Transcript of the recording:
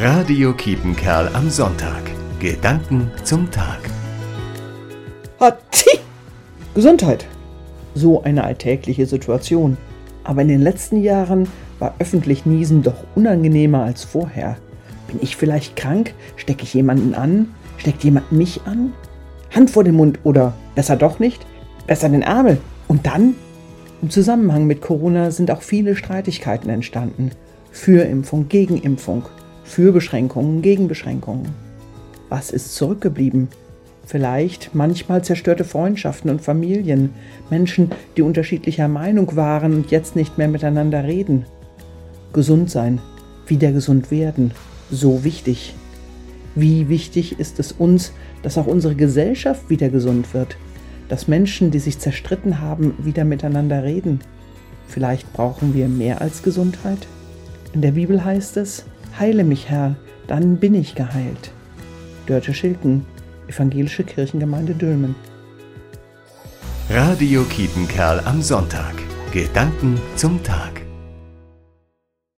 Radio Kiepenkerl am Sonntag. Gedanken zum Tag. Hatzi! Gesundheit. So eine alltägliche Situation. Aber in den letzten Jahren war öffentlich Niesen doch unangenehmer als vorher. Bin ich vielleicht krank? Stecke ich jemanden an? Steckt jemand mich an? Hand vor den Mund oder besser doch nicht? Besser den Ärmel. Und dann? Im Zusammenhang mit Corona sind auch viele Streitigkeiten entstanden. Für Impfung, gegen Impfung, für Beschränkungen, gegen Beschränkungen. Was ist zurückgeblieben? Vielleicht manchmal zerstörte Freundschaften und Familien, Menschen, die unterschiedlicher Meinung waren und jetzt nicht mehr miteinander reden. Gesund sein, wieder gesund werden, so wichtig. Wie wichtig ist es uns, dass auch unsere Gesellschaft wieder gesund wird, dass Menschen, die sich zerstritten haben, wieder miteinander reden. Vielleicht brauchen wir mehr als Gesundheit? In der Bibel heißt es, Heile mich, Herr, dann bin ich geheilt. Dörte Schilken, Evangelische Kirchengemeinde Dülmen. Radio Kiepenkerl am Sonntag. Gedanken zum Tag.